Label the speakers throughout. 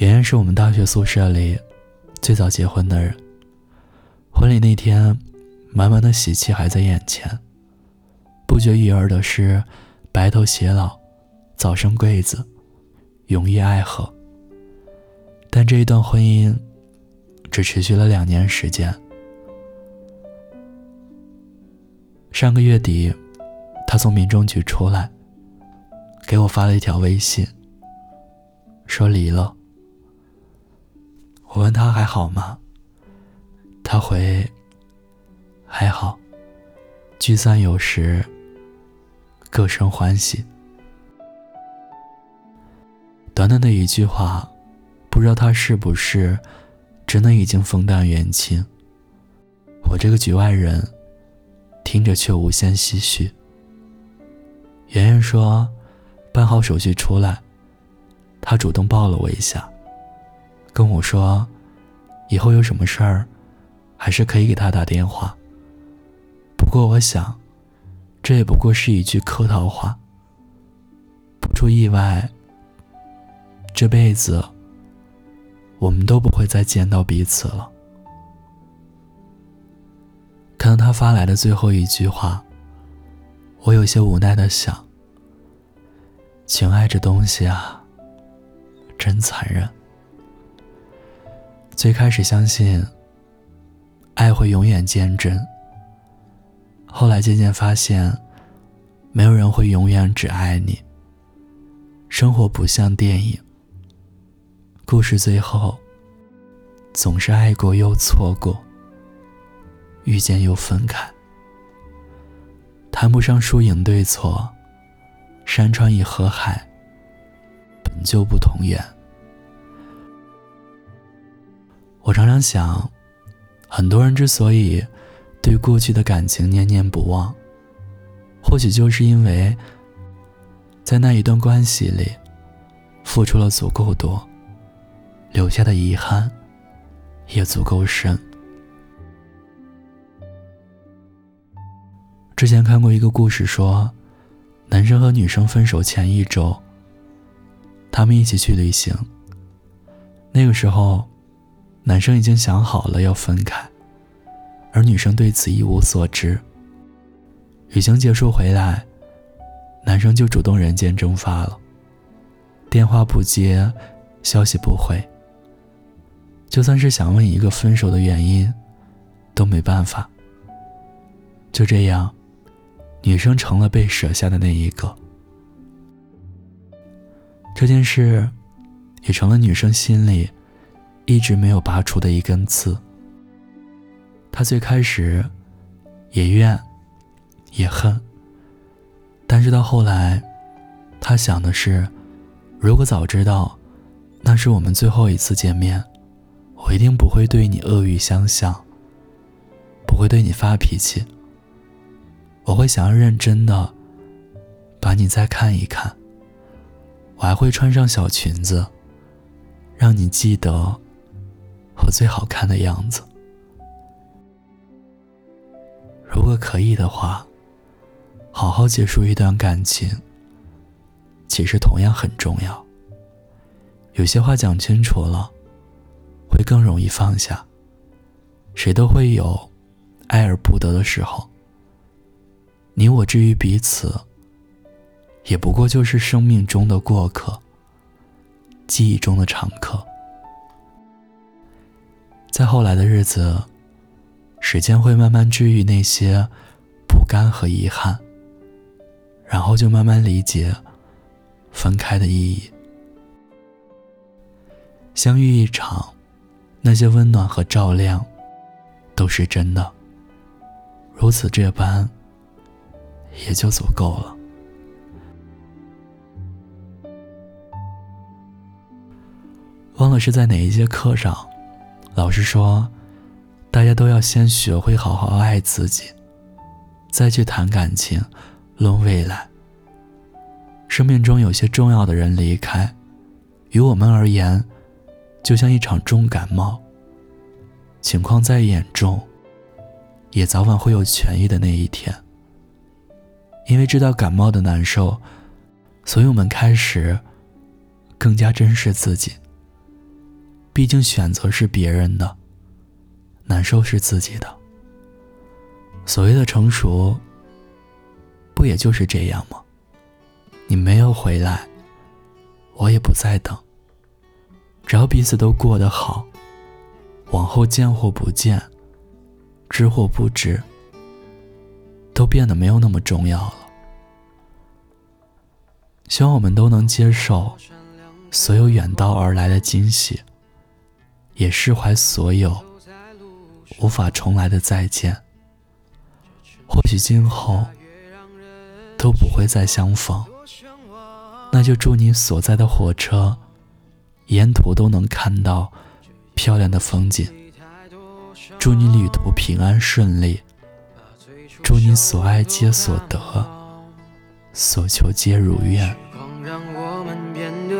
Speaker 1: 圆圆是我们大学宿舍里最早结婚的人。婚礼那天，满满的喜气还在眼前。不绝于耳的是白头偕老、早生贵子、永浴爱河。但这一段婚姻只持续了两年时间。上个月底，他从民政局出来，给我发了一条微信，说离了。我问他还好吗？他回：“还好，聚散有时，各生欢喜。”短短的一句话，不知道他是不是真的已经风淡云轻。我这个局外人，听着却无限唏嘘。圆圆说：“办好手续出来。”他主动抱了我一下，跟我说：“以后有什么事儿。”还是可以给他打电话。不过我想，这也不过是一句客套话。不出意外，这辈子我们都不会再见到彼此了。看到他发来的最后一句话，我有些无奈的想：情爱这东西啊，真残忍。最开始相信。爱会永远坚贞。后来渐渐发现，没有人会永远只爱你。生活不像电影，故事最后总是爱过又错过，遇见又分开。谈不上输赢对错，山川与河海本就不同源。我常常想。很多人之所以对过去的感情念念不忘，或许就是因为，在那一段关系里，付出了足够多，留下的遗憾也足够深。之前看过一个故事，说，男生和女生分手前一周，他们一起去旅行。那个时候。男生已经想好了要分开，而女生对此一无所知。旅行结束回来，男生就主动人间蒸发了，电话不接，消息不回。就算是想问一个分手的原因，都没办法。就这样，女生成了被舍下的那一个。这件事，也成了女生心里。一直没有拔出的一根刺。他最开始也怨，也恨，但是到后来，他想的是，如果早知道那是我们最后一次见面，我一定不会对你恶语相向，不会对你发脾气。我会想要认真的把你再看一看，我还会穿上小裙子，让你记得。我最好看的样子。如果可以的话，好好结束一段感情，其实同样很重要。有些话讲清楚了，会更容易放下。谁都会有爱而不得的时候。你我之于彼此，也不过就是生命中的过客，记忆中的常客。在后来的日子，时间会慢慢治愈那些不甘和遗憾，然后就慢慢理解分开的意义。相遇一场，那些温暖和照亮都是真的。如此这般，也就足够了。忘了是在哪一节课上。老师说，大家都要先学会好好爱自己，再去谈感情、论未来。生命中有些重要的人离开，于我们而言，就像一场重感冒。情况再严重，也早晚会有痊愈的那一天。因为知道感冒的难受，所以我们开始更加珍视自己。毕竟选择是别人的，难受是自己的。所谓的成熟，不也就是这样吗？你没有回来，我也不再等。只要彼此都过得好，往后见或不见，知或不知，都变得没有那么重要了。希望我们都能接受所有远道而来的惊喜，也释怀所有无法重来的再见。或许今后都不会再相逢，那就祝你所在的火车沿途都能看到漂亮的风景，祝你旅途平安顺利，祝你所爱皆所得，所求皆如愿。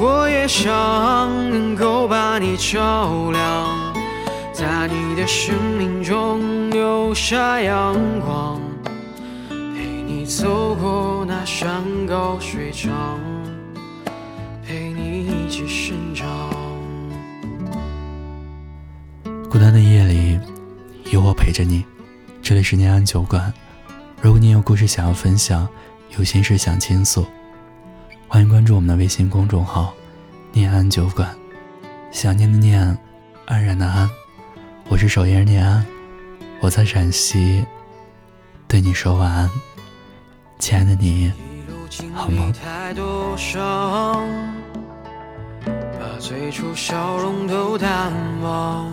Speaker 2: 我也想能够把你照亮，在你的生命中留下阳光。陪你走过那山高水长，陪你一起生长。
Speaker 1: 孤单的夜里，有我陪着你。这里是念安酒馆。如果你有故事想要分享，有心事想倾诉，欢迎关注我们的微信公众号“念安酒馆”。想念的念，安然的安，我是守夜人念安，我在陕西，对你说晚安。亲爱的你，好吗？
Speaker 2: 把最初笑容都淡忘。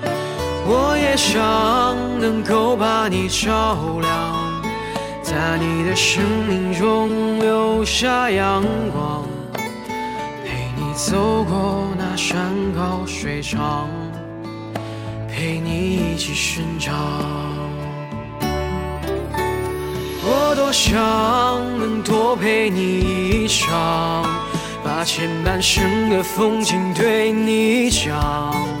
Speaker 2: 我也想能够把你照亮，在你的生命中留下阳光，陪你走过那山高水长，陪你一起生长。我多想能多陪你一场，把前半生的风景对你讲。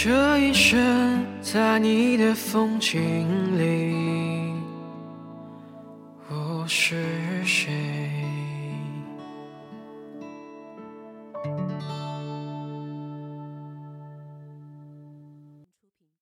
Speaker 2: 这一生在你的风景里，我是谁？